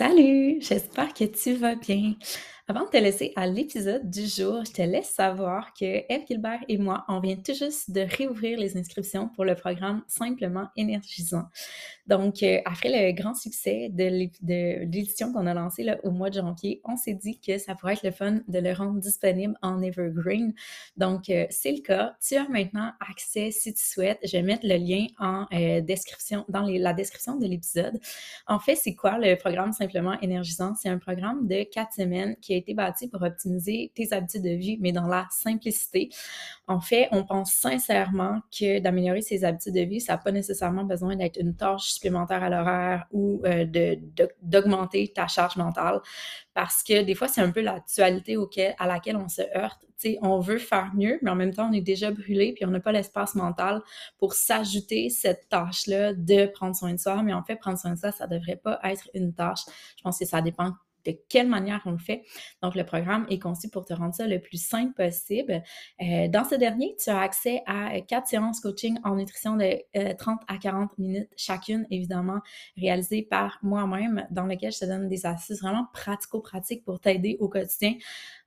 Salut, j'espère que tu vas bien. Avant de te laisser à l'épisode du jour, je te laisse savoir que Eve Gilbert et moi, on vient tout juste de réouvrir les inscriptions pour le programme Simplement énergisant. Donc, euh, après le grand succès de l'édition qu'on a lancée au mois de janvier, on s'est dit que ça pourrait être le fun de le rendre disponible en Evergreen. Donc, euh, c'est le cas. Tu as maintenant accès si tu souhaites. Je vais mettre le lien en euh, description, dans la description de l'épisode. En fait, c'est quoi le programme Simplement énergisant? C'est un programme de quatre semaines qui a été bâti pour optimiser tes habitudes de vie, mais dans la simplicité. En fait, on pense sincèrement que d'améliorer ses habitudes de vie, ça n'a pas nécessairement besoin d'être une tâche supplémentaire à l'horaire ou euh, d'augmenter ta charge mentale parce que des fois, c'est un peu l'actualité à laquelle on se heurte. on veut faire mieux, mais en même temps, on est déjà brûlé, puis on n'a pas l'espace mental pour s'ajouter cette tâche-là de prendre soin de soi. Mais en fait, prendre soin de soi, ça ne devrait pas être une tâche. Je pense que ça dépend de quelle manière on le fait. Donc, le programme est conçu pour te rendre ça le plus simple possible. Euh, dans ce dernier, tu as accès à quatre séances coaching en nutrition de 30 euh, à 40 minutes chacune, évidemment, réalisées par moi-même, dans lesquelles je te donne des astuces vraiment pratico-pratiques pour t'aider au quotidien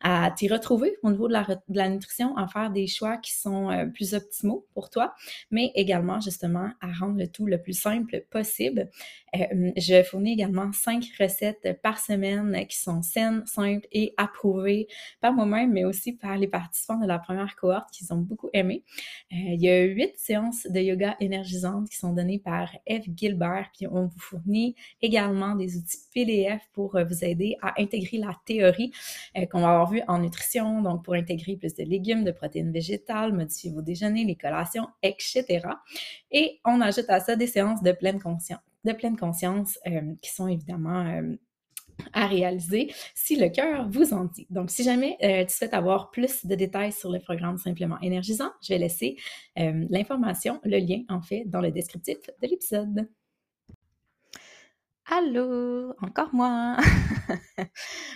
à t'y retrouver au niveau de la, nutrition, à faire des choix qui sont euh, plus optimaux pour toi, mais également, justement, à rendre le tout le plus simple possible. je fournis également cinq recettes par semaine qui sont saines, simples et approuvées par moi-même, mais aussi par les participants de la première cohorte qui ont beaucoup aimé. Euh, il y a huit séances de yoga énergisantes qui sont données par Eve Gilbert, puis on vous fournit également des outils PDF pour euh, vous aider à intégrer la théorie euh, qu'on va avoir vue en nutrition, donc pour intégrer plus de légumes, de protéines végétales, modifier vos déjeuners, les collations, etc. Et on ajoute à ça des séances de pleine conscience de pleine conscience qui sont évidemment à réaliser si le cœur vous en dit. Donc, si jamais euh, tu souhaites avoir plus de détails sur le programme Simplement énergisant, je vais laisser euh, l'information, le lien en fait, dans le descriptif de l'épisode. Allô, encore moi.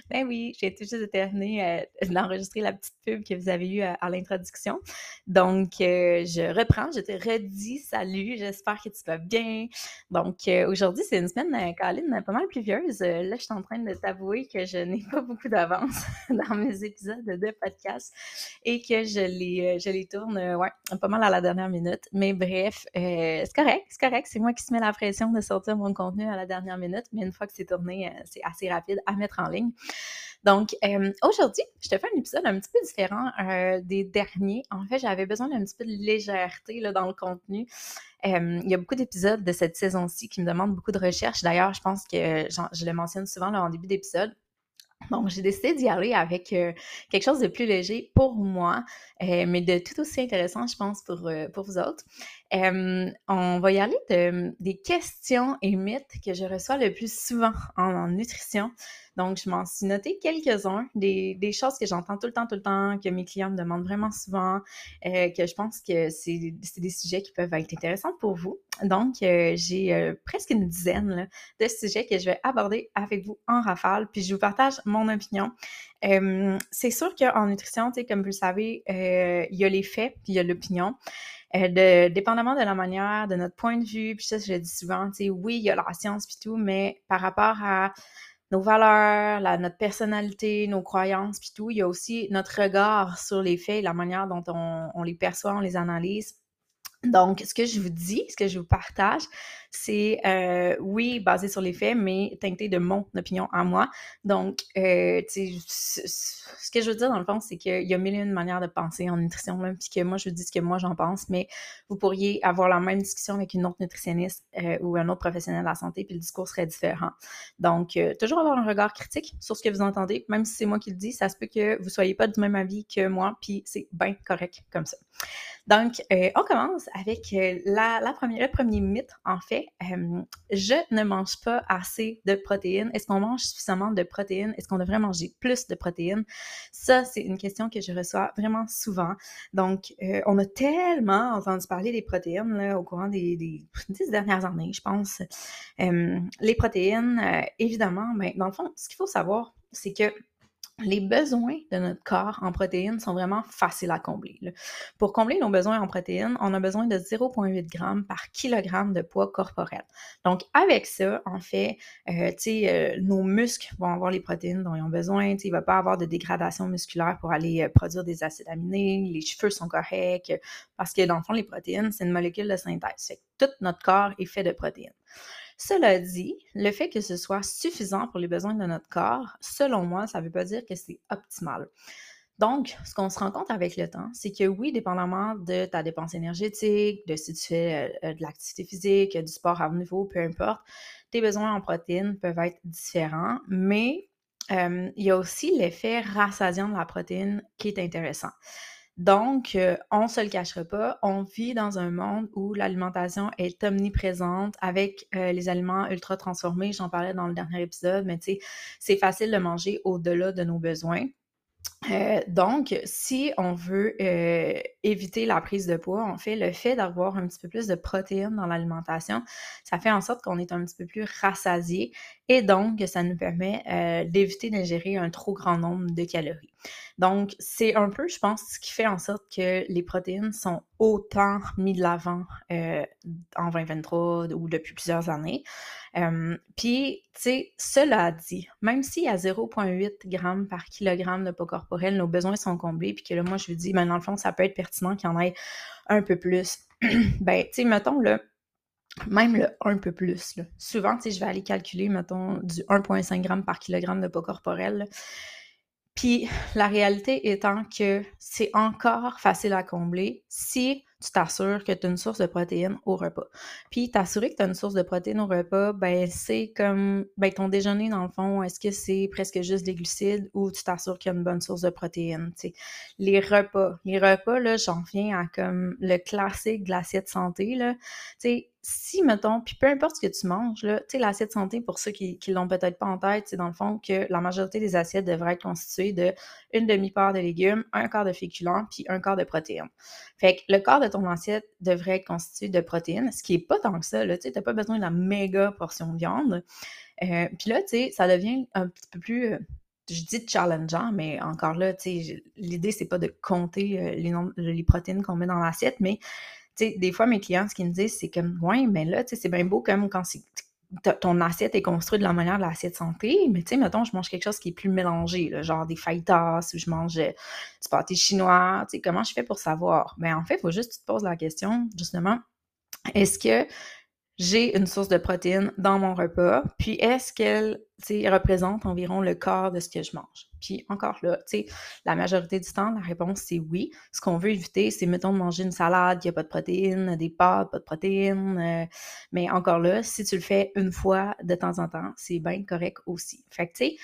ben oui, j'ai tout juste terminé euh, d'enregistrer la petite pub que vous avez eue à, l'introduction. Donc, euh, je reprends, je te redis salut, j'espère que tu vas bien. Donc, euh, aujourd'hui, c'est une semaine, Caroline, pas mal pluvieuse. là, je suis en train de t'avouer que je n'ai pas beaucoup d'avance dans mes épisodes de podcast et que je les, je les tourne, ouais, pas mal à la dernière minute. Mais bref, c'est correct, c'est correct. C'est moi qui se mets la pression de sortir mon contenu à la dernière minutes, mais une fois que c'est tourné, euh, c'est assez rapide à mettre en ligne. Donc, euh, aujourd'hui, je te fais un épisode un petit peu différent euh, des derniers. En fait, j'avais besoin d'un petit peu de légèreté là, dans le contenu. il y a beaucoup d'épisodes de cette saison-ci qui me demandent beaucoup de recherche. D'ailleurs, je pense que je le mentionne souvent là, en début d'épisode. Donc, j'ai décidé d'y aller avec quelque chose de plus léger pour moi, mais de tout aussi intéressant, je pense, pour, pour vous autres on va y aller de, des questions et mythes que je reçois le plus souvent en, nutrition. Donc, je m'en suis noté quelques-uns, des, choses que j'entends tout le temps, tout le temps, que mes clients me demandent vraiment souvent, euh, que je pense que c'est des sujets qui peuvent être intéressants pour vous. Donc, euh, j'ai euh, presque une dizaine de sujets que je vais aborder avec vous en rafale, puis je vous partage mon opinion. c'est sûr qu'en nutrition, comme vous le savez, il y a les faits, puis il y a l'opinion. Dépendamment de la manière, de notre point de vue, puis ça, je le dis souvent, oui, il y a la science puis tout, mais par rapport à nos valeurs, la, notre personnalité, nos croyances, puis tout. Il y a aussi notre regard sur les faits, la manière dont on, on les perçoit, on les analyse. Donc, ce que je vous dis, ce que je vous partage, c'est, euh, oui, basé sur les faits, mais teinté de mon opinion à moi. Donc, euh, ce que je veux dire dans le fond, c'est qu'il y a mille et une manières de penser en nutrition, puis que moi, je vous dis ce que moi, j'en pense, mais vous pourriez avoir la même discussion avec une autre nutritionniste euh, ou un autre professionnel de la santé, puis le discours serait différent. Donc, toujours avoir un regard critique sur ce que vous entendez, même si c'est moi qui le dis, ça se peut que vous soyez pas du même avis que moi, puis c'est bien correct comme ça. Donc, on commence avec la, la première, le premier mythe, en fait, je ne mange pas assez de protéines. Est-ce qu'on mange suffisamment de protéines? Est-ce qu'on devrait manger plus de protéines? Ça, c'est une question que je reçois vraiment souvent. Donc, euh, on a tellement entendu parler des protéines au courant des, dix dernières années, je pense. les protéines, euh, évidemment, mais ben, dans le fond, ce qu'il faut savoir, c'est que les besoins de notre corps en protéines sont vraiment faciles à combler. Pour combler nos besoins en protéines, on a besoin de 0,8 g par kilogramme de poids corporel. Donc, avec ça, en fait, euh, euh, nos muscles vont avoir les protéines dont ils ont besoin. Il ne va pas avoir de dégradation musculaire pour aller euh, produire des acides aminés. Les cheveux sont corrects parce que, dans le fond, les protéines, c'est une molécule de synthèse. tout notre corps est fait de protéines. Cela dit, le fait que ce soit suffisant pour les besoins de notre corps, selon moi, ça ne veut pas dire que c'est optimal. Donc, ce qu'on se rend compte avec le temps, c'est que oui, dépendamment de ta dépense énergétique, de si tu fais euh, de l'activité physique, du sport à haut niveau, peu importe, tes besoins en protéines peuvent être différents, mais euh, il y a aussi l'effet rassasiant de la protéine qui est intéressant. Donc, euh, on ne se le cachera pas, on vit dans un monde où l'alimentation est omniprésente avec euh, les aliments ultra transformés. J'en parlais dans le dernier épisode, mais tu sais, c'est facile de manger au-delà de nos besoins. Euh, donc, si on veut éviter la prise de poids, en fait, le fait d'avoir un petit peu plus de protéines dans l'alimentation, ça fait en sorte qu'on est un petit peu plus rassasié et donc ça nous permet d'éviter d'ingérer un trop grand nombre de calories. Donc, c'est un peu, je pense, ce qui fait en sorte que les protéines sont autant mis de l'avant euh, en 2023 ou depuis plusieurs années. Euh, puis, tu sais, cela dit, même y a 0,8 g par kilogramme de poids corporel, nos besoins sont comblés, puis que là, moi, je vous dis, ben, dans le fond, ça peut être pertinent qu'il y en ait un peu plus. ben, tu sais, mettons, là, même le un peu plus. Là. Souvent, je vais aller calculer, mettons, du 1,5 g par kilogramme de poids corporel. Puis la réalité étant que c'est encore facile à combler si tu t'assures que tu as une source de protéines au repas. Puis t'assurer que tu as une source de protéines au repas, ben c'est comme ben ton déjeuner dans le fond, est-ce que c'est presque juste des glucides ou tu t'assures qu'il y a une bonne source de protéines, sais. Les repas, les repas là, j'en viens à comme le classique de l'assiette santé là, tu sais si, mettons, puis peu importe ce que tu manges, là, tu sais, l'assiette santé, pour ceux qui ne l'ont peut-être pas en tête, c'est dans le fond que la majorité des assiettes devraient être constituées de une demi-part de légumes, un quart de féculents, puis un quart de protéines. Fait que le quart de ton assiette devrait être constitué de protéines, ce qui est pas tant que ça, là, tu n'as pas besoin de la méga portion de viande. Euh, puis là, tu sais, ça devient un petit peu plus... Euh, je dis challengeant, mais encore là, tu sais, l'idée, c'est pas de compter euh, les, protéines qu'on met dans l'assiette, mais des fois, mes clients, ce qu'ils me disent, c'est comme, ouais, mais là, c'est bien beau comme quand ton assiette est construite de la manière de l'assiette santé, mais tu sais, mettons, je mange quelque chose qui est plus mélangé, genre des fajitas ou je mange euh, du pâté chinois, tu sais, comment je fais pour savoir? Ben, en fait, il faut juste que tu te poses la question, justement, est-ce que j'ai une source de protéines dans mon repas, puis est-ce qu'elle représente environ le quart de ce que je mange? Puis encore là, la majorité du temps, la réponse c'est oui. Ce qu'on veut éviter, c'est mettons de manger une salade qui n'a pas de protéines, des pâtes, pas de protéines. Euh, mais encore là, si tu le fais une fois de temps en temps, c'est bien correct aussi. Fait que tu sais,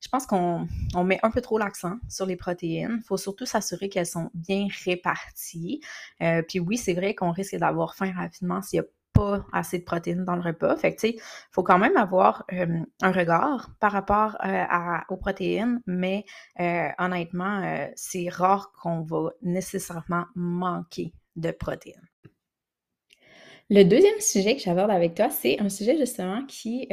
je pense qu'on met un peu trop l'accent sur les protéines. Il faut surtout s'assurer qu'elles sont bien réparties. Euh, puis oui, c'est vrai qu'on risque d'avoir faim rapidement s'il y a assez de protéines dans le repas. Fait il faut quand même avoir un regard par rapport aux protéines, mais honnêtement, c'est rare qu'on va nécessairement manquer de protéines. Le deuxième sujet que j'aborde avec toi, c'est un sujet justement qui,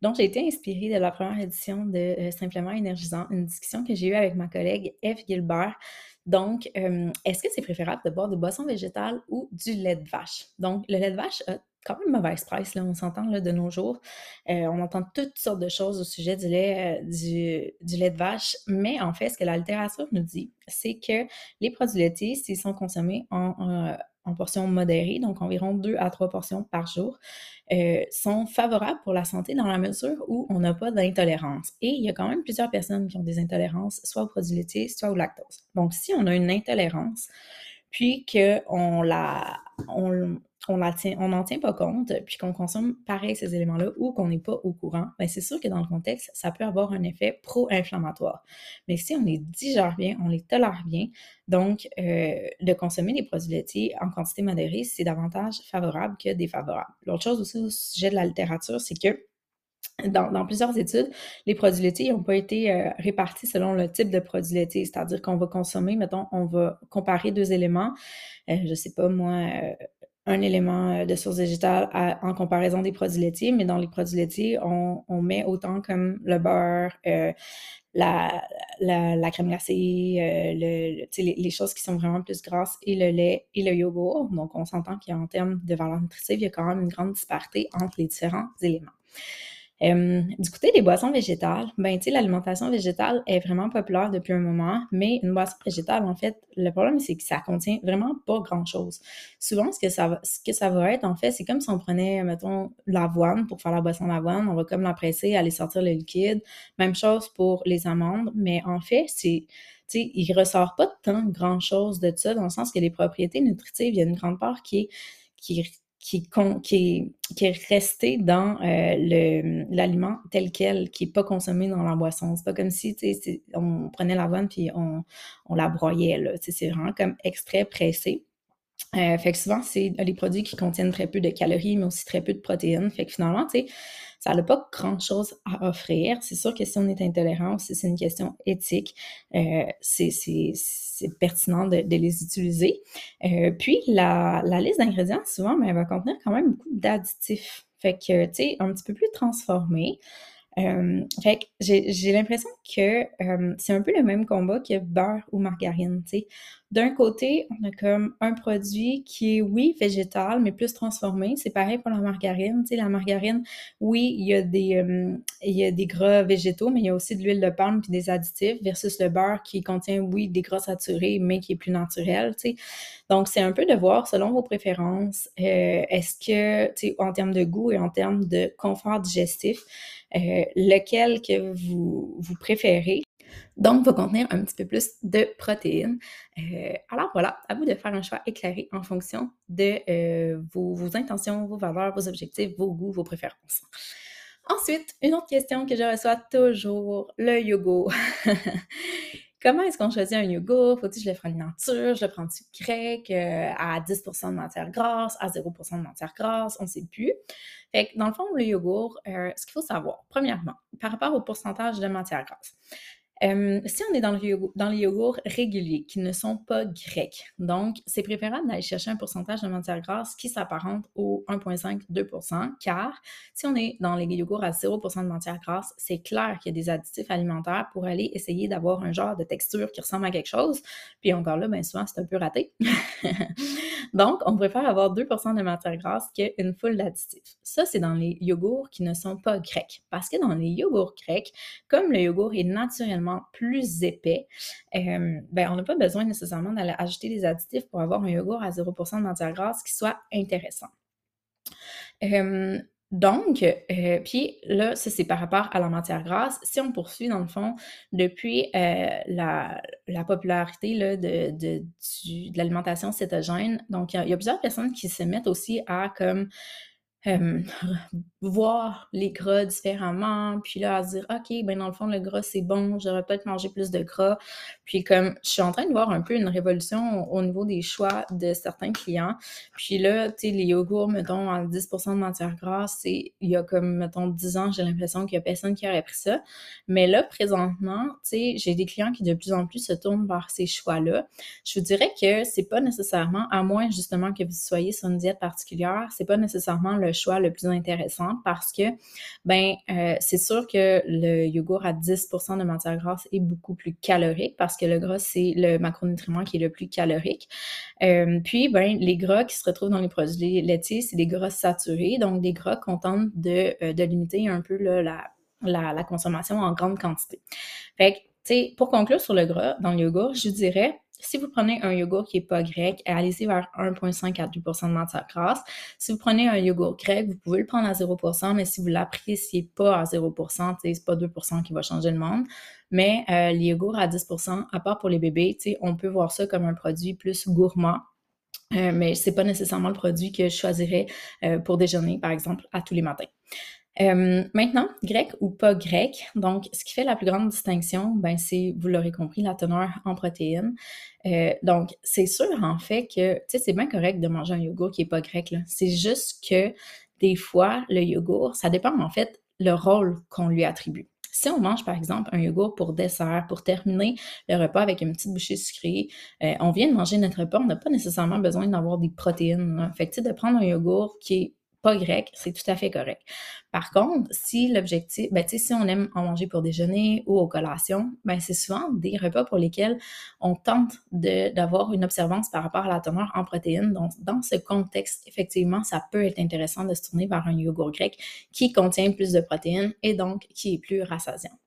dont j'ai été inspirée de la première édition de Simplement énergisant, une discussion que j'ai eue avec ma collègue Eve Gilbert donc, est-ce que c'est préférable de boire des boissons végétales ou du lait de vache? Donc, le lait de vache a quand même mauvaise presse, là, on s'entend de nos jours. Euh, on entend toutes sortes de choses au sujet du lait, euh, du, lait de vache, mais en fait, ce que la littérature nous dit, c'est que les produits laitiers, s'ils sont consommés en portions modérées, donc environ 2 à 3 portions par jour, euh, sont favorables pour la santé dans la mesure où on n'a pas d'intolérance. Et il y a quand même plusieurs personnes qui ont des intolérances, soit aux produits laitiers, soit au lactose. Donc, si on a une intolérance, puis qu'on la, on, on n'en tient, pas compte, puis qu'on consomme pareil ces éléments-là ou qu'on n'est pas au courant, bien c'est sûr que dans le contexte, ça peut avoir un effet pro-inflammatoire. Mais si on les digère bien, on les tolère bien, donc euh, de consommer des produits laitiers en quantité modérée, c'est davantage favorable que défavorable. L'autre chose aussi au sujet de la littérature, c'est que dans, plusieurs études, les produits laitiers n'ont pas été euh, répartis selon le type de produit laitier, c'est-à-dire qu'on va consommer, mettons, on va comparer deux éléments, euh, je ne sais pas moi, un élément euh, de source végétale en comparaison des produits laitiers, mais dans les produits laitiers, on, met autant comme le beurre, euh, la, crème glacée, euh, le, les, les, choses qui sont vraiment plus grasses et le lait et le yogourt. Donc, on s'entend qu'en termes de valeur nutritive, il y a quand même une grande disparité entre les différents éléments du côté des boissons végétales, ben, l'alimentation végétale est vraiment populaire depuis un moment, mais une boisson végétale, en fait, le problème, c'est que ça contient vraiment pas grand-chose. Souvent, ce que, ça va, être, en fait, c'est comme si on prenait, mettons, l'avoine pour faire la boisson d'avoine, on va comme la presser, aller sortir le liquide. Même chose pour les amandes, mais en fait, c'est il ressort pas tant grand-chose de ça, dans le sens que les propriétés nutritives, il y a une grande part qui est, qui qui, est resté dans euh, l'aliment tel quel, qui n'est pas consommé dans la boisson. C'est pas comme si on prenait l'avoine puis on, on la broyait. C'est vraiment comme extrait pressé. Euh, fait que souvent, c'est des produits qui contiennent très peu de calories, mais aussi très peu de protéines. Fait que finalement, tu sais, ça n'a pas grand-chose à offrir. C'est sûr que si on est intolérant, si c'est une question éthique, euh, c'est pertinent de, les utiliser. Euh, puis, la, liste d'ingrédients, souvent, mais ben, elle va contenir quand même beaucoup d'additifs. Fait que, tu sais, un petit peu plus transformé. Euh, fait que j'ai l'impression que c'est un peu le même combat que beurre ou margarine, tu sais d'un côté, on a comme un produit qui est, oui, végétal, mais plus transformé. C'est pareil pour la margarine. Tu sais, la margarine, oui, il y, a des, euh, il y a des gras végétaux, mais il y a aussi de l'huile de palme puis des additifs versus le beurre qui contient, oui, des gras saturés, mais qui est plus naturel. Tu sais. Donc, c'est un peu de voir selon vos préférences, euh, est-ce que, tu sais, en termes de goût et en termes de confort digestif, euh, lequel que vous, vous préférez? Donc va contenir un petit peu plus de protéines. Euh, alors voilà, à vous de faire un choix éclairé en fonction de euh, vos, intentions, vos valeurs, vos objectifs, vos goûts, vos préférences. Ensuite, une autre question que je reçois toujours, le yogourt. Comment est-ce qu'on choisit un yogourt? Faut-il que je le fasse nature? Je le prends-tu grec euh, à 10% de matière grasse, à 0% de matière grasse? On ne sait plus. Fait que dans le fond, le yogourt, ce qu'il faut savoir, premièrement, par rapport au pourcentage de matière grasse, euh, si on est dans, le dans les yogourts réguliers qui ne sont pas grecs, donc c'est préférable d'aller chercher un pourcentage de matière grasse qui s'apparente au 1,5-2% car si on est dans les yogourts à 0% de matière grasse, c'est clair qu'il y a des additifs alimentaires pour aller essayer d'avoir un genre de texture qui ressemble à quelque chose. Puis encore là, bien souvent, c'est un peu raté. donc, on préfère avoir 2% de matière grasse qu'une foule d'additifs. Ça, c'est dans les yogourts qui ne sont pas grecs. Parce que dans les yogourts grecs, comme le yogourt est naturellement plus épais, euh, ben, on n'a pas besoin nécessairement d'aller ajouter des additifs pour avoir un yogourt à 0% de matière grasse qui soit intéressant. Euh, donc, euh, puis là, ça c'est par rapport à la matière grasse. Si on poursuit dans le fond depuis la, popularité là, de, de, l'alimentation cétogène, donc il y, a plusieurs personnes qui se mettent aussi à comme voir les gras différemment, puis là, à se dire, OK, ben dans le fond, le gras, c'est bon, j'aurais peut-être mangé plus de gras. Puis comme, je suis en train de voir un peu une révolution au, niveau des choix de certains clients. Puis là, tu sais, les yogourts, mettons, à 10 de matière grasse, il y a comme, mettons, 10 ans, j'ai l'impression qu'il y a personne qui aurait pris ça. Mais là, présentement, tu sais, j'ai des clients qui de plus en plus se tournent vers ces choix-là. Je vous dirais que c'est pas nécessairement, à moins justement que vous soyez sur une diète particulière, c'est pas nécessairement le choix le plus intéressant parce que, ben, euh, c'est sûr que le yogourt à 10 de matière grasse est beaucoup plus calorique parce que le gras, c'est le macronutriment qui est le plus calorique. Euh, puis, ben, les gras qui se retrouvent dans les produits laitiers, c'est des gras saturés, donc des gras qu'on tente de, euh, de limiter un peu la, la, la, consommation en grande quantité. Fait que, pour conclure sur le gras, dans le yogourt, je dirais, si vous prenez un yogourt qui n'est pas grec, allez-y vers 1,5 à 2% de matière grasse. Si vous prenez un yogourt grec, vous pouvez le prendre à 0% mais si vous ne l'appréciez pas à 0% c'est pas 2% qui va changer le monde. Mais euh, les yogourts à 10% à part pour les bébés, on peut voir ça comme un produit plus gourmand. Euh, mais ce n'est pas nécessairement le produit que je choisirais euh, pour déjeuner, par exemple, à tous les matins. Euh, maintenant, grec ou pas grec, donc ce qui fait la plus grande distinction, ben, c'est, vous l'aurez compris, la teneur en protéines. Euh, donc, c'est sûr en fait que, tu sais, c'est bien correct de manger un yogourt qui est pas grec. C'est juste que des fois, le yogourt, ça dépend en fait le rôle qu'on lui attribue. Si on mange, par exemple, un yogourt pour dessert, pour terminer le repas avec une petite bouchée sucrée, euh, on vient de manger notre repas, on n'a pas nécessairement besoin d'avoir des protéines. Fait que, de prendre un yogourt qui est pas grec, c'est tout à fait correct. Par contre, si l'objectif, ben, si on aime en manger pour déjeuner ou aux collations, ben, c'est souvent des repas pour lesquels on tente d'avoir une observance par rapport à la teneur en protéines. Donc, dans ce contexte, effectivement, ça peut être intéressant de se tourner vers un yogourt grec qui contient plus de protéines et donc qui est plus rassasiant.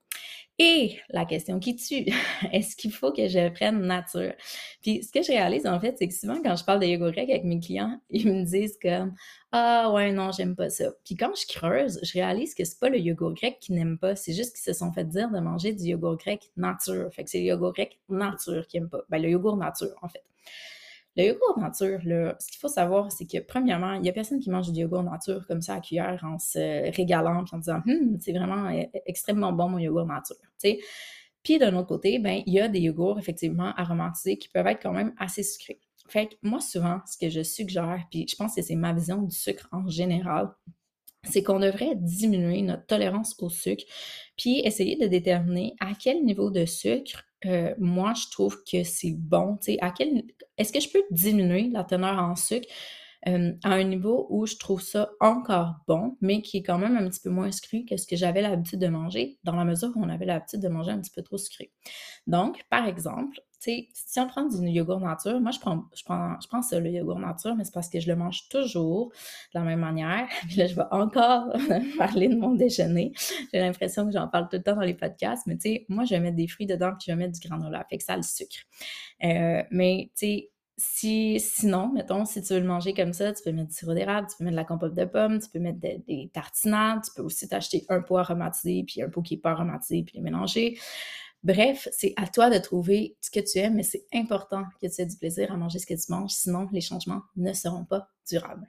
Et la question qui tue, est-ce qu'il faut que je prenne nature? Puis ce que je réalise en fait, c'est que souvent quand je parle de yogourt grec avec mes clients, ils me disent comme Ah ouais, non, j'aime pas ça. Puis quand je creuse, je réalise que c'est pas le yogourt grec qu'ils n'aiment pas, c'est juste qu'ils se sont fait dire de manger du yogourt grec nature. Fait que c'est le yogourt grec nature qu'ils n'aiment pas. Ben le yogourt nature, en fait. Le yogourt nature, ce qu'il faut savoir, c'est que premièrement, il n'y a personne qui mange du yogourt nature comme ça à cuillère en se régalant puis en disant hum, c'est vraiment e-, extrêmement bon mon yogourt nature. Puis d'un autre côté, ben, il y a des yogourts effectivement aromatisés qui peuvent être quand même assez sucrés. Fait moi, souvent, ce que je suggère, puis je pense que c'est ma vision du sucre en général, c'est qu'on devrait diminuer notre tolérance au sucre, puis essayer de déterminer à quel niveau de sucre euh, moi je trouve que c'est bon. À quel est-ce que je peux diminuer la teneur en sucre euh, à un niveau où je trouve ça encore bon, mais qui est quand même un petit peu moins sucré que ce que j'avais l'habitude de manger, dans la mesure où on avait l'habitude de manger un petit peu trop sucré? Donc, par exemple, si on prend du yogourt nature, moi je prends, ça, le yogourt nature, mais c'est parce que je le mange toujours de la même manière. Puis là, je vais encore parler de mon déjeuner. J'ai l'impression que j'en parle tout le temps dans les podcasts, mais tu sais, moi je vais mettre des fruits dedans puis je vais mettre du granola, fait que ça le sucre. Euh, mais tu sais, si, sinon, mettons, si tu veux le manger comme ça, tu peux mettre du sirop d'érable, tu peux mettre de la compote de pommes, tu peux mettre des tartinades, tu peux aussi t'acheter un pot aromatisé, puis un pot qui n'est pas aromatisé, puis les mélanger. Bref, c'est à toi de trouver ce que tu aimes, mais c'est important que tu aies du plaisir à manger ce que tu manges, sinon les changements ne seront pas durables.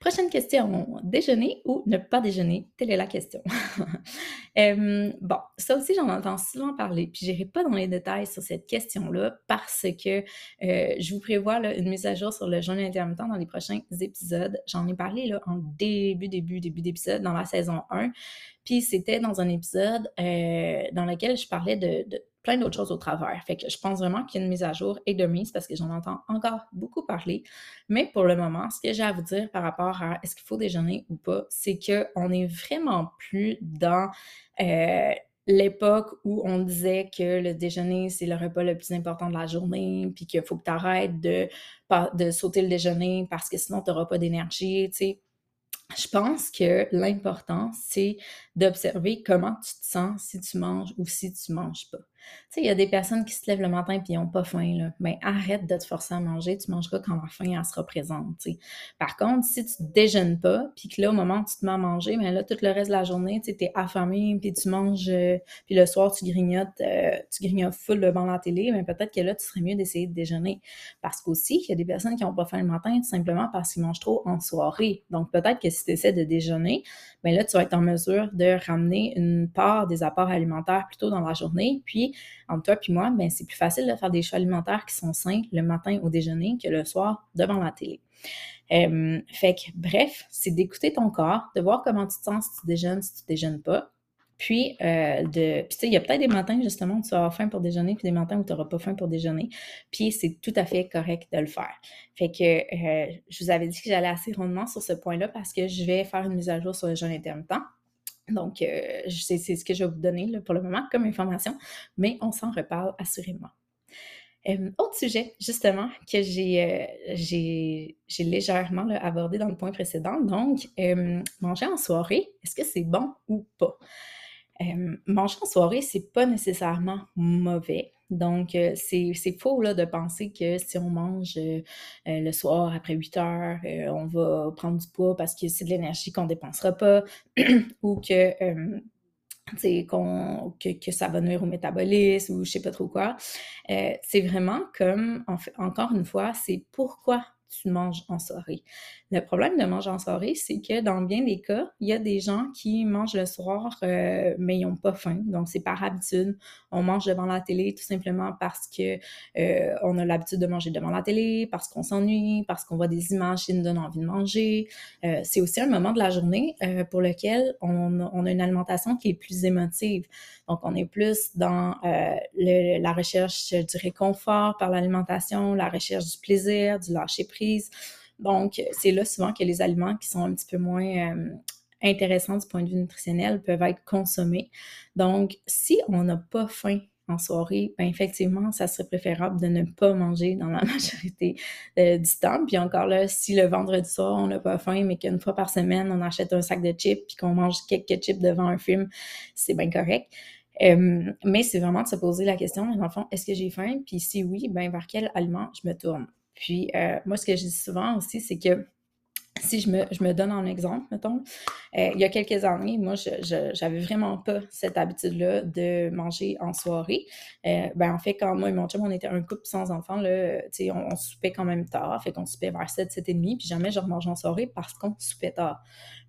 Prochaine question, déjeuner ou ne pas déjeuner? Telle est la question. bon, ça aussi, j'en entends souvent parler, puis je n'irai pas dans les détails sur cette question-là parce que euh, je vous prévois une mise à jour sur le jeûne intermittent dans les prochains épisodes. J'en ai parlé là, en début, début, début d'épisode dans la saison 1. Puis c'était dans un épisode euh, dans lequel je parlais de plein d'autres choses au travers. Fait que je pense vraiment qu'il y a une mise à jour et de mise parce que j'en entends encore beaucoup parler. Mais pour le moment, ce que j'ai à vous dire par rapport à est-ce qu'il faut déjeuner ou pas, c'est qu'on n'est vraiment plus dans euh, l'époque où on disait que le déjeuner, c'est le repas le plus important de la journée, puis qu'il faut que tu arrêtes de, sauter le déjeuner parce que sinon, tu n'auras pas d'énergie, tu sais je pense que l'important, c'est d'observer comment tu te sens si tu manges ou si tu manges pas. Tu sais, il y a des personnes qui se lèvent le matin et n'ont pas faim, là. Ben, arrête de te forcer à manger, tu mangeras quand la faim, elle sera présente, tu sais. Par contre, si tu ne déjeunes pas, puis que là, au moment où tu te mets à manger, ben là, tout le reste de la journée, tu es affamé, puis tu manges, euh, puis le soir, tu grignotes, euh, tu grignotes full devant la télé, ben, peut-être que là, tu serais mieux d'essayer de déjeuner. Parce qu'aussi, il y a des personnes qui n'ont pas faim le matin, tout simplement parce qu'ils mangent trop en soirée. Donc, peut-être que si tu essaies de déjeuner, ben là, tu vas être en mesure de ramener une part des apports alimentaires plutôt dans la journée, puis entre toi et moi, ben, c'est plus facile de faire des choix alimentaires qui sont sains le matin au déjeuner que le soir devant la télé. fait que, bref, c'est d'écouter ton corps, de voir comment tu te sens si tu déjeunes, si tu déjeunes pas. Puis, euh, de, puis il y a peut-être des matins, justement, où tu vas avoir faim pour déjeuner, puis des matins où tu n'auras pas faim pour déjeuner. Puis, c'est tout à fait correct de le faire. Fait que euh, je vous avais dit que j'allais assez rondement sur ce point-là parce que je vais faire une mise à jour sur le jeûne intermittent. Donc, euh, c'est ce que je vais vous donner pour le moment comme information, mais on s'en reparle assurément. autre sujet, justement, que j'ai légèrement abordé dans le point précédent. Donc, manger en soirée, est-ce que c'est bon ou pas? manger en soirée, c'est pas nécessairement mauvais. Donc, c'est faux là, de penser que si on mange le soir après 8 heures, on va prendre du poids parce que c'est de l'énergie qu'on dépensera pas ou que, que, que, ça va nuire au métabolisme ou je sais pas trop quoi. c'est vraiment comme, encore une fois, c'est pourquoi tu manges en soirée. Le problème de manger en soirée, c'est que dans bien des cas, il y a des gens qui mangent le soir, euh, mais ils n'ont pas faim. Donc, c'est par habitude. On mange devant la télé tout simplement parce que euh, on a l'habitude de manger devant la télé, parce qu'on s'ennuie, parce qu'on voit des images qui nous donnent envie de manger. Euh, c'est aussi un moment de la journée pour lequel on, a une alimentation qui est plus émotive. Donc, on est plus dans la recherche du réconfort par l'alimentation, la recherche du plaisir, du lâcher Donc, c'est là souvent que les aliments qui sont un petit peu moins euh, intéressants du point de vue nutritionnel peuvent être consommés. Donc, si on n'a pas faim en soirée, ben effectivement, ça serait préférable de ne pas manger dans la majorité euh, du temps. Puis encore là, si le vendredi soir, on n'a pas faim, mais qu'une fois par semaine, on achète un sac de chips puis qu'on mange quelques chips devant un film, c'est bien correct. Euh, mais c'est vraiment de se poser la question, dans le fond, est-ce que j'ai faim? Puis si oui, ben vers quel aliment je me tourne? Puis, euh, moi, ce que je dis souvent aussi, c'est que si je me, je me, donne un exemple, mettons, euh, il y a quelques années, moi, je n'avais vraiment pas cette habitude-là de manger en soirée. Euh, ben, en fait, quand moi et mon chum, on était un couple sans enfants, là, on, on soupait quand même tard, fait qu'on soupait vers 7, 7 et demi, puis jamais je remange en soirée parce qu'on soupait tard.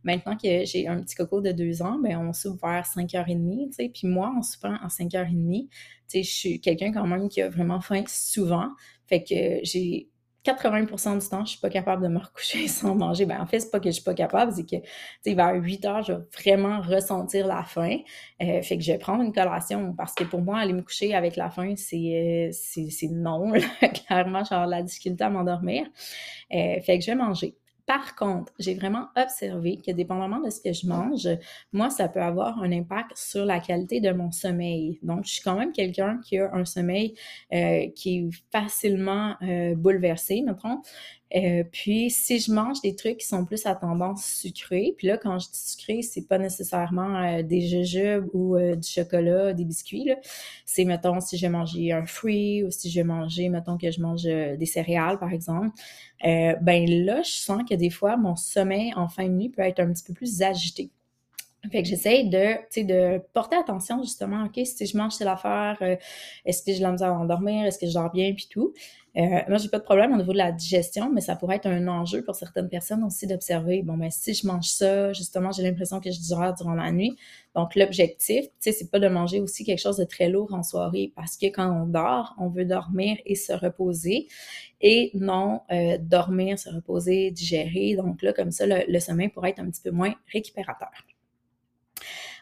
Maintenant que j'ai un petit coco de deux ans, ben, on soupe vers 5h30, tu puis moi, en soupant à 5h30, je suis quelqu'un quand même qui a vraiment faim souvent, fait que j'ai 80% du temps, je suis pas capable de me recoucher sans manger. Ben, en fait, c'est pas que je suis pas capable, c'est que, vers 8 heures, je vais vraiment ressentir la faim. Euh, fait que je vais prendre une collation parce que pour moi, aller me coucher avec la faim, c'est, c'est, non. Clairement, j'ai la difficulté à m'endormir. Euh, fait que je vais manger. Par contre, j'ai vraiment observé que dépendamment de ce que je mange, moi, ça peut avoir un impact sur la qualité de mon sommeil. Donc, je suis quand même quelqu'un qui a un sommeil euh, qui est facilement euh, bouleversé, mettons. Euh, puis, si je mange des trucs qui sont plus à tendance sucrée, puis là, quand je dis sucré, c'est pas nécessairement euh, des jujubes ou euh, du chocolat, des biscuits, C'est, mettons, si je vais manger un fruit ou si je vais manger, mettons que je mange des céréales, par exemple, ben là, je sens que des fois, mon sommeil en fin de nuit peut être un petit peu plus agité. Fait que j'essaye de, de porter attention justement, OK, si je mange telle affaire, est-ce que j'ai la misère à endormir, est-ce que je dors bien, puis tout. Euh, moi, j'ai pas de problème au niveau de la digestion, mais ça pourrait être un enjeu pour certaines personnes aussi d'observer, bon, ben, si je mange ça, justement, j'ai l'impression que je digère durant la nuit. Donc, l'objectif, tu sais, c'est pas de manger aussi quelque chose de très lourd en soirée parce que quand on dort, on veut dormir et se reposer et non euh, dormir, se reposer, digérer. Donc là, comme ça, le sommeil pourrait être un petit peu moins récupérateur.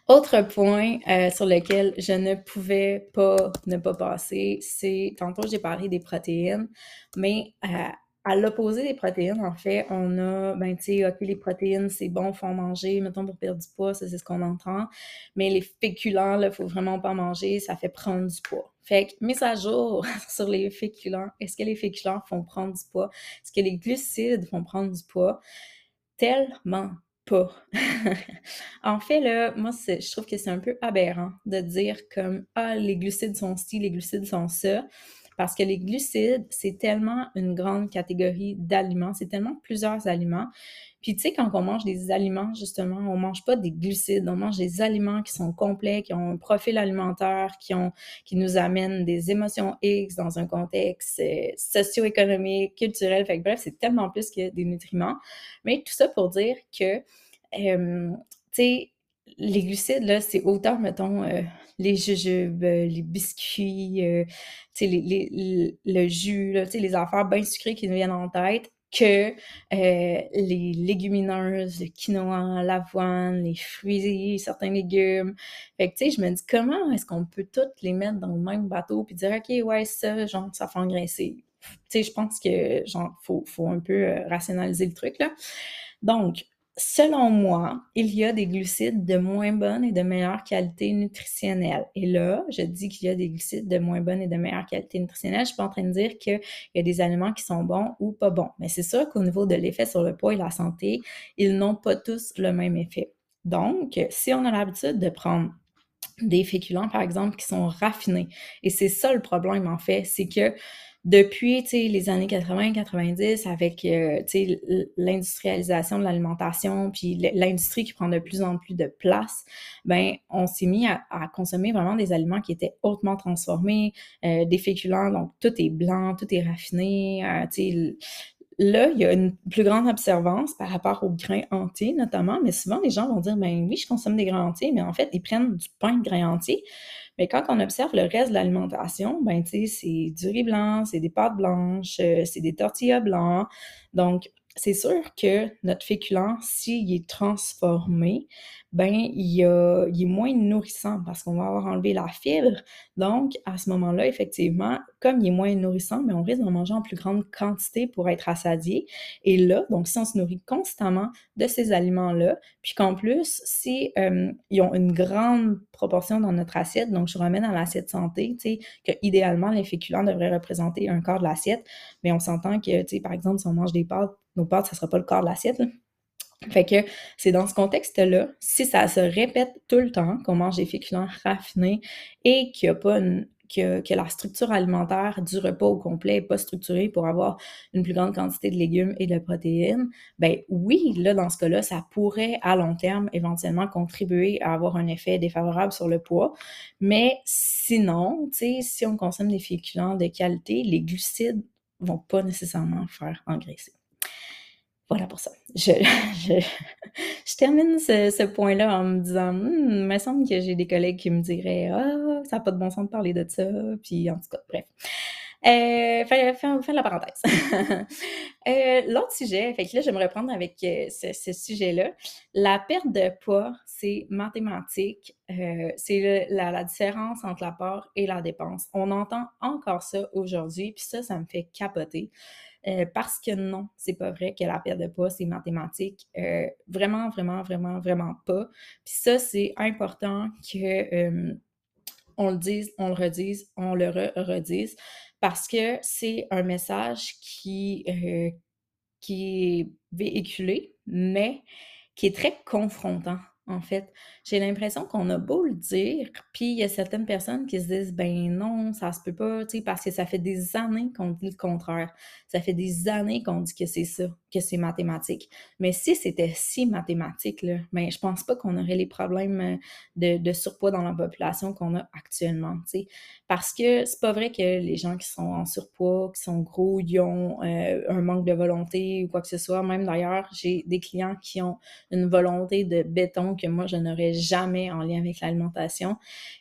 Autre point euh, sur lequel je ne pouvais pas ne pas passer, c'est, tantôt j'ai parlé des protéines, mais euh, à l'opposé des protéines, en fait, on a, ben, tu sais, OK, les protéines, c'est bon, faut en manger, mettons, pour perdre du poids, ça, c'est ce qu'on entend. Mais les féculents, là, faut vraiment pas manger, ça fait prendre du poids. Fait que, mise à jour sur les féculents. Est-ce que les féculents font prendre du poids? Est-ce que les glucides font prendre du poids? Tellement en fait, là, moi, je trouve que c'est un peu aberrant de dire comme Ah, les glucides sont ci, les glucides sont ça. Parce que les glucides, c'est tellement une grande catégorie d'aliments, c'est tellement plusieurs aliments. Puis tu sais, quand on mange des aliments, justement, on mange pas des glucides, on mange des aliments qui sont complets, qui ont un profil alimentaire, qui, ont, qui nous amènent des émotions X dans un contexte euh, socio-économique, culturel. Bref, c'est tellement plus que des nutriments. Mais tout ça pour dire que, euh, tu sais, les glucides, là, c'est autant, mettons, euh, les jujubes, les biscuits, euh, les, les, le jus, là, les affaires bien sucrées qui nous viennent en tête, que euh, les légumineuses, le quinoa, l'avoine, les fruits, certains légumes. Fait que, tu sais, je me dis, comment est-ce qu'on peut toutes les mettre dans le même bateau puis dire, OK, ouais, ça, genre, ça fait engraisser? Tu sais, je pense que, genre, faut, faut un peu euh, rationaliser le truc, là. Donc, selon moi, il y a des glucides de moins bonne et de meilleure qualité nutritionnelle. Et là, je dis qu'il y a des glucides de moins bonne et de meilleure qualité nutritionnelle. Je suis pas en train de dire qu'il y a des aliments qui sont bons ou pas bons. Mais c'est sûr qu'au niveau de l'effet sur le poids et la santé, ils n'ont pas tous le même effet. Donc, si on a l'habitude de prendre des féculents, par exemple, qui sont raffinés, et c'est ça le problème, en fait, c'est que depuis les années 80-90, avec euh, l'industrialisation de l'alimentation, puis l'industrie qui prend de plus en plus de place, ben on s'est mis à, consommer vraiment des aliments qui étaient hautement transformés, euh, des féculents, donc tout est blanc, tout est raffiné. Euh, là, il y a une plus grande observance par rapport aux grains entiers, notamment, mais souvent les gens vont dire, ben oui, je consomme des grains entiers, mais en fait, ils prennent du pain de grains entiers. Mais quand on observe le reste de l'alimentation, ben, tu sais, c'est du riz blanc, c'est des pâtes blanches, euh, c'est des tortillas blancs. Donc, c'est sûr que notre féculent, s'il est transformé, ben il, est moins nourrissant parce qu'on va avoir enlevé la fibre. Donc, à ce moment-là, effectivement, comme il est moins nourrissant, mais ben, on risque d'en manger en plus grande quantité pour être assadié. Et là, donc, si on se nourrit constamment de ces aliments-là, puis qu'en plus, si euh, ont une grande proportion dans notre assiette, donc je remets dans l'assiette santé, tu sais, que idéalement, les féculents devraient représenter un quart de l'assiette, mais on s'entend que, tu sais, par exemple, si on mange des pâtes, nos pâtes, ça sera pas le quart de l'assiette. Fait que c'est dans ce contexte-là, si ça se répète tout le temps, qu'on mange des féculents raffinés et qu'il n'y a pas une, que, que, la structure alimentaire du repas au complet n'est pas structurée pour avoir une plus grande quantité de légumes et de protéines, ben oui, là, dans ce cas-là, ça pourrait à long terme éventuellement contribuer à avoir un effet défavorable sur le poids. Mais sinon, si on consomme des féculents de qualité, les glucides vont pas nécessairement faire engraisser. Voilà pour ça. Je, je, termine ce, point-là en me disant, hmm, il me semble que j'ai des collègues qui me diraient, ah, ça n'a pas de bon sens de parler de ça. Puis en tout cas, bref. Euh, fin, fin, de la parenthèse. euh, L'autre sujet, fait que là, je me reprendre avec euh, ce, ce sujet-là. La perte de poids, c'est mathématique. C'est la, la, différence entre l'apport et la dépense. On entend encore ça aujourd'hui, puis ça, ça me fait capoter. Euh, parce que non, c'est pas vrai que la perte de poids, c'est mathématique. Euh, vraiment, vraiment, vraiment, vraiment pas. Puis ça, c'est important que euh, on le dise, on le redise, on le redise, parce que c'est un message qui, qui est véhiculé, mais qui est très confrontant en fait. J'ai l'impression qu'on a beau le dire, puis il y a certaines personnes qui se disent ben non, ça se peut pas, tu sais, parce que ça fait des années qu'on dit le contraire. Ça fait des années qu'on dit que c'est ça, que c'est mathématique. Mais si c'était si mathématique, là, ben je pense pas qu'on aurait les problèmes euh, de, surpoids dans la population qu'on a actuellement, tu sais. Parce que c'est pas vrai que les gens qui sont en surpoids, qui sont gros, ils ont euh, un manque de volonté ou quoi que ce soit. Même d'ailleurs, j'ai des clients qui ont une volonté de béton que moi, je n'aurais jamais en lien avec l'alimentation.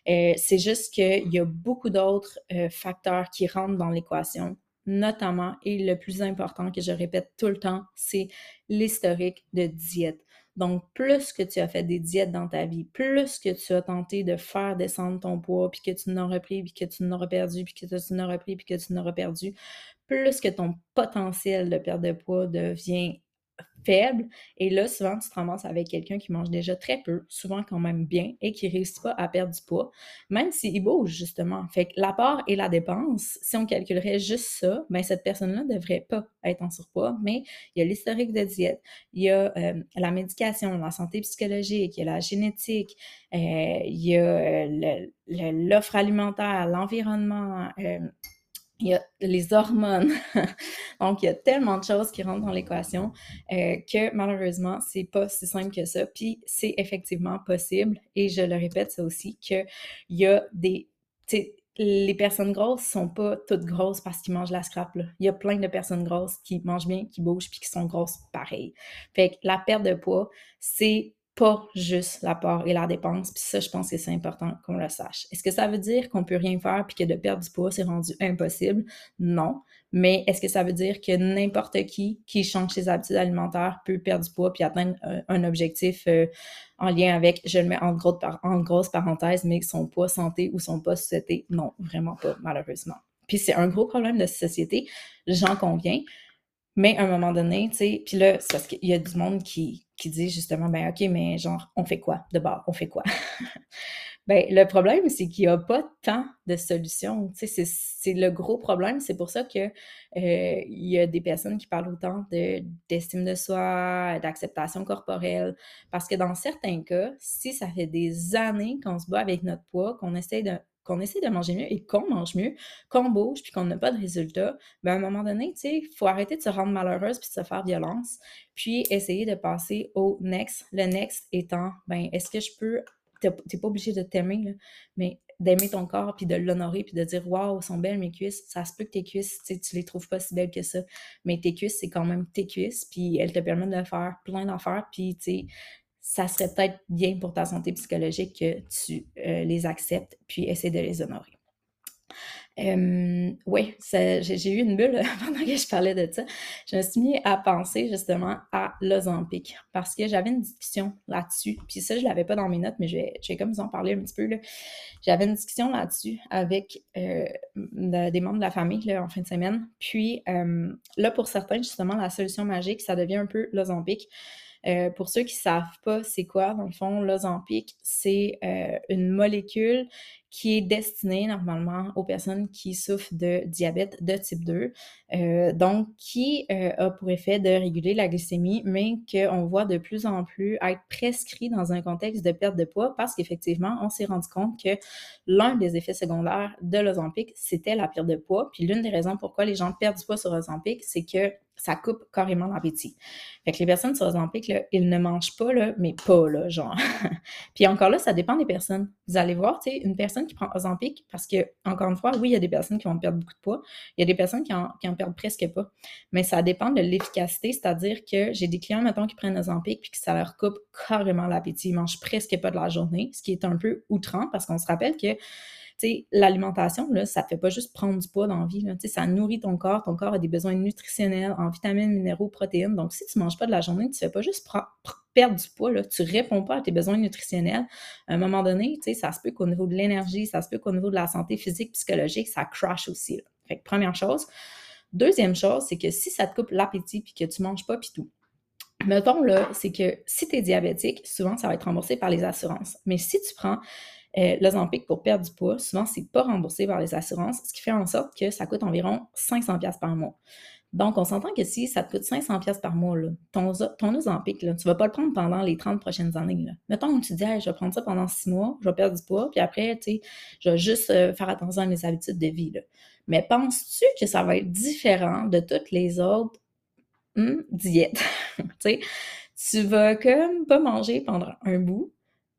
Euh, c'est juste qu'il y a beaucoup d'autres euh, facteurs qui rentrent dans l'équation, notamment, et le plus important que je répète tout le temps, c'est l'historique de diète. Donc, plus que tu as fait des diètes dans ta vie, plus que tu as tenté de faire descendre ton poids, puis que tu n'auras pris, puis que tu n'auras perdu, puis que tu n'auras pris, puis que tu n'auras perdu, plus que ton potentiel de perte de poids devient faible. Et là, souvent, tu te ramasses avec quelqu'un qui mange déjà très peu, souvent quand même bien, et qui ne réussit pas à perdre du poids, même s'il bouge, justement. Fait que l'apport et la dépense, si on calculerait juste ça, ben cette personne-là ne devrait pas être en surpoids, mais il y a l'historique de diète, il y a euh, la médication, la santé psychologique, il y a la génétique, euh, il y a euh, l'offre alimentaire, l'environnement, il y a les hormones. Donc, il y a tellement de choses qui rentrent dans l'équation euh, que malheureusement, c'est pas si simple que ça. Puis, c'est effectivement possible. Et je le répète, ça aussi, qu'il y a des. Les personnes grosses sont pas toutes grosses parce qu'ils mangent la scrap. Là. Il y a plein de personnes grosses qui mangent bien, qui bougent, puis qui sont grosses pareil. Fait que la perte de poids, c'est pas juste l'apport et la dépense. Puis ça, je pense que c'est important qu'on le sache. Est-ce que ça veut dire qu'on peut rien faire puis que de perdre du poids, c'est rendu impossible? Non. Mais est-ce que ça veut dire que n'importe qui qui change ses habitudes alimentaires peut perdre du poids puis atteindre un, objectif euh, en lien avec, je le mets en, gros, en grosse parenthèse, mais son poids santé ou son poids société? Non, vraiment pas, malheureusement. Puis c'est un gros problème de société, j'en conviens. Mais à un moment donné, tu sais, puis là, c'est parce qu'il y a du monde qui, qui dit justement, ben OK, mais genre, on fait quoi? De bord? On fait quoi? ben, le problème, c'est qu'il n'y a pas tant de solutions. Tu sais, c'est le gros problème. C'est pour ça que euh, y a des personnes qui parlent autant d'estime de, soi, d'acceptation corporelle. Parce que dans certains cas, si ça fait des années qu'on se bat avec notre poids, qu'on essaie de qu'on essaie de manger mieux et qu'on mange mieux, qu'on bouge puis qu'on n'a pas de résultat, ben à un moment donné, tu sais, il faut arrêter de se rendre malheureuse puis de se faire violence, puis essayer de passer au next. Le next étant, ben est-ce que je peux, t'es pas obligé de t'aimer, mais d'aimer ton corps puis de l'honorer puis de dire waouh, sont belles mes cuisses. Ça se peut que tes cuisses, tu tu les trouves pas si belles que ça, mais tes cuisses, c'est quand même tes cuisses puis elles te permettent de faire plein d'affaires puis tu sais, ça serait peut-être bien pour ta santé psychologique que tu euh, les acceptes puis essaie de les honorer. oui, j'ai eu une bulle pendant que je parlais de ça. Je me suis mis à penser justement à l'Ozempic parce que j'avais une discussion là-dessus. Puis ça, je ne l'avais pas dans mes notes, mais je vais, comme vous en parler un petit peu. J'avais une discussion là-dessus avec euh, des membres de la famille là, en fin de semaine. Puis là, pour certains, justement, la solution magique, ça devient un peu l'Ozempic. Euh, pour ceux qui ne savent pas c'est quoi, dans le fond, l'Ozempic, c'est euh, une molécule qui est destinée normalement aux personnes qui souffrent de diabète de type 2, euh, donc qui a pour effet de réguler la glycémie, mais qu'on voit de plus en plus être prescrit dans un contexte de perte de poids parce qu'effectivement, on s'est rendu compte que l'un des effets secondaires de l'Ozempic, c'était la perte de poids. Puis l'une des raisons pourquoi les gens perdent du poids sur l'Ozempic, c'est que ça coupe carrément l'appétit. Fait que les personnes sur Ozempic, ils ne mangent pas, là, mais pas, là, genre. Puis encore là, ça dépend des personnes. Vous allez voir, tu sais, une personne qui prend Ozempic, parce que, encore une fois, oui, il y a des personnes qui vont perdre beaucoup de poids, il y a des personnes qui en, perdent presque pas. Mais ça dépend de l'efficacité, c'est-à-dire que j'ai des clients, mettons, qui prennent Ozempic, puis que ça leur coupe carrément l'appétit. Ils mangent presque pas de la journée, ce qui est un peu outrant, parce qu'on se rappelle que l'alimentation, là, ça ne fait pas juste prendre du poids dans la vie. Ça nourrit ton corps. Ton corps a des besoins nutritionnels en vitamines, minéraux, protéines. Donc, si tu ne manges pas de la journée, tu ne fais pas juste perdre du poids. Tu ne réponds pas à tes besoins nutritionnels. À un moment donné, ça se peut qu'au niveau de l'énergie, ça se peut qu'au niveau de la santé physique, psychologique, ça crash aussi. Première chose. Deuxième chose, c'est que si ça te coupe l'appétit puis que tu ne manges pas puis tout, mettons là, c'est que si tu es diabétique, souvent ça va être remboursé par les assurances. Mais si tu prends euh, L'Ozempic, pour perdre du poids, souvent, c'est pas remboursé par les assurances, ce qui fait en sorte que ça coûte environ 500$ par mois. Donc, on s'entend que si ça te coûte 500$ par mois, ton, ton tu vas pas le prendre pendant les 30 prochaines années. Mettons que tu dis, je vais prendre ça pendant 6 mois, je vais perdre du poids, puis après, je vais juste euh, faire attention à mes habitudes de vie. Mais penses-tu que ça va être différent de toutes les autres hmm, diètes? tu vas comme pas manger pendant un bout,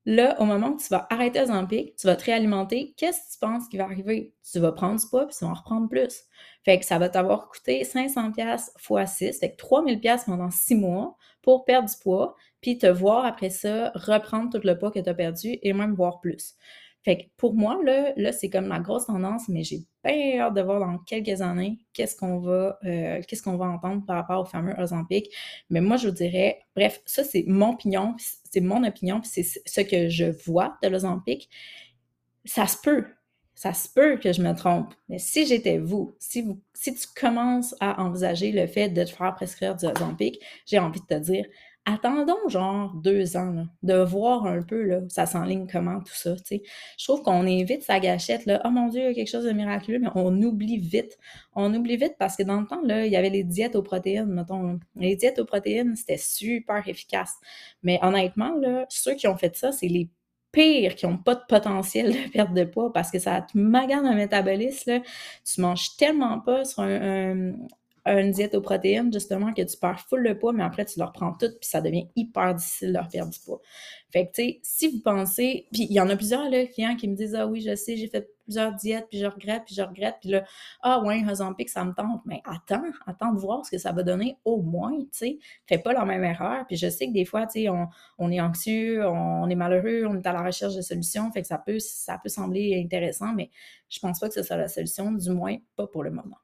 Là, au moment où tu vas arrêter Ozempic, tu vas te réalimenter, qu'est-ce que tu penses qui va arriver? Tu vas prendre du poids, puis tu vas en reprendre plus. Fait que ça va t'avoir coûté 500$ x 6, fait que 3000$ pendant 6 mois pour perdre du poids, puis te voir après ça reprendre tout le poids que tu as perdu et même voir plus. Fait que pour moi, là, là c'est comme la grosse tendance, mais j'ai bien hâte de voir dans quelques années qu'est-ce qu'on va, euh, qu'est-ce qu'on va entendre par rapport au fameux Ozempic. Mais moi, je vous dirais, bref, ça, c'est mon opinion, c'est mon opinion, puis c'est ce que je vois de l'Ozempic. Ça se peut, ça se peut que je me trompe, mais si j'étais vous, si, vous, si tu commences à envisager le fait de te faire prescrire du Ozempic, j'ai envie de te dire, attendons genre deux ans, de voir un peu, là, ça s'enligne comment, tout ça, tu sais. Je trouve qu'on est vite sa gâchette, là, oh mon Dieu, il y a quelque chose de miraculeux, mais on oublie vite. On oublie vite parce que dans le temps, là, il y avait les diètes aux protéines, mettons. Les diètes aux protéines, c'était super efficace. Mais honnêtement, là, ceux qui ont fait ça, c'est les pires qui n'ont pas de potentiel de perte de poids parce que ça te magane un métabolisme. Là. Tu manges tellement pas sur un, une diète aux protéines, justement, que tu perds full le poids, mais après, tu leur prends tout, puis ça devient hyper difficile de leur perdre du poids. Fait que, tu sais, si vous pensez, puis il y en a plusieurs là, clients qui me disent Ah oui, je sais, j'ai fait plusieurs diètes, puis je regrette, puis je regrette, puis là, ah ouais, Ozempic, ça me tente. Mais attends, attends de voir ce que ça va donner au moins, tu sais. Fais pas la même erreur. Puis je sais que des fois, tu sais, on, on, est anxieux, on, est malheureux, on est à la recherche de solutions, fait que ça peut, ça peut sembler intéressant, mais je pense pas que ce soit la solution, du moins pas pour le moment.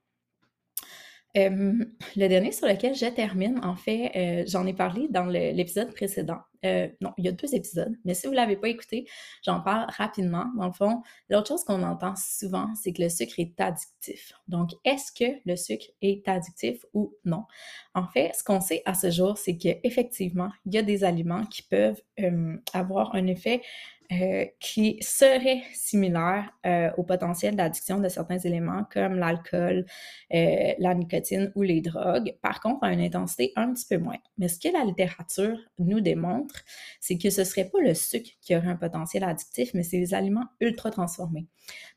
Le dernier sur lequel je termine, en fait, euh, j'en ai parlé dans l'épisode précédent. Euh, non, il y a deux épisodes, mais si vous ne l'avez pas écouté, j'en parle rapidement. Dans le fond, l'autre chose qu'on entend souvent, c'est que le sucre est addictif. Donc, est-ce que le sucre est addictif ou non? En fait, ce qu'on sait à ce jour, c'est qu'effectivement, il y a des aliments qui peuvent avoir un effet euh, qui serait similaire euh, au potentiel d'addiction de certains éléments comme l'alcool, euh, la nicotine ou les drogues, par contre à une intensité un petit peu moins. Mais ce que la littérature nous démontre, c'est que ce ne serait pas le sucre qui aurait un potentiel addictif, mais c'est les aliments ultra transformés.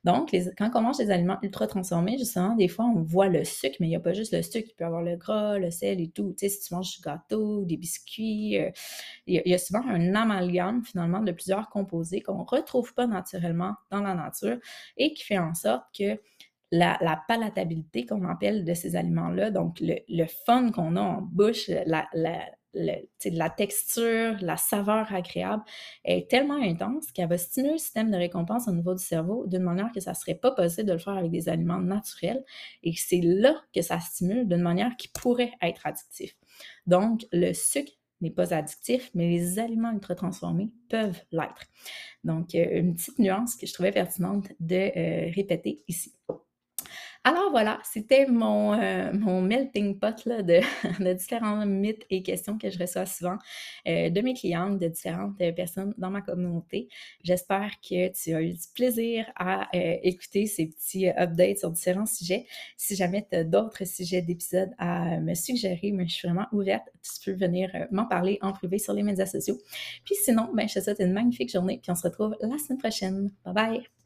Donc, quand on mange des aliments ultra transformés, justement, des fois, on voit le sucre, mais il n'y a pas juste le sucre, il peut y avoir le gras, le sel et tout. Tu sais, si tu manges du gâteau, des biscuits, il, y a, souvent un amalgame, finalement, de plusieurs qu'on ne retrouve pas naturellement dans la nature et qui fait en sorte que la, palatabilité qu'on appelle de ces aliments-là, donc le, fun qu'on a en bouche, la, la texture, la saveur agréable est tellement intense qu'elle va stimuler le système de récompense au niveau du cerveau d'une manière que ça ne serait pas possible de le faire avec des aliments naturels et c'est là que ça stimule d'une manière qui pourrait être addictif. Donc, le sucre n'est pas addictif, mais les aliments ultra transformés peuvent l'être. Donc, euh, une petite nuance que je trouvais pertinente de euh, répéter ici. Alors voilà, c'était mon, euh, melting pot de, différents mythes et questions que je reçois souvent euh, de mes clientes, de différentes euh, personnes dans ma communauté. J'espère que tu as eu du plaisir à écouter ces petits updates sur différents sujets. Si jamais tu as d'autres sujets d'épisodes à me suggérer, mais je suis vraiment ouverte, tu peux venir m'en parler en privé sur les médias sociaux. Puis sinon, ben, je te souhaite une magnifique journée, puis on se retrouve la semaine prochaine. Bye bye!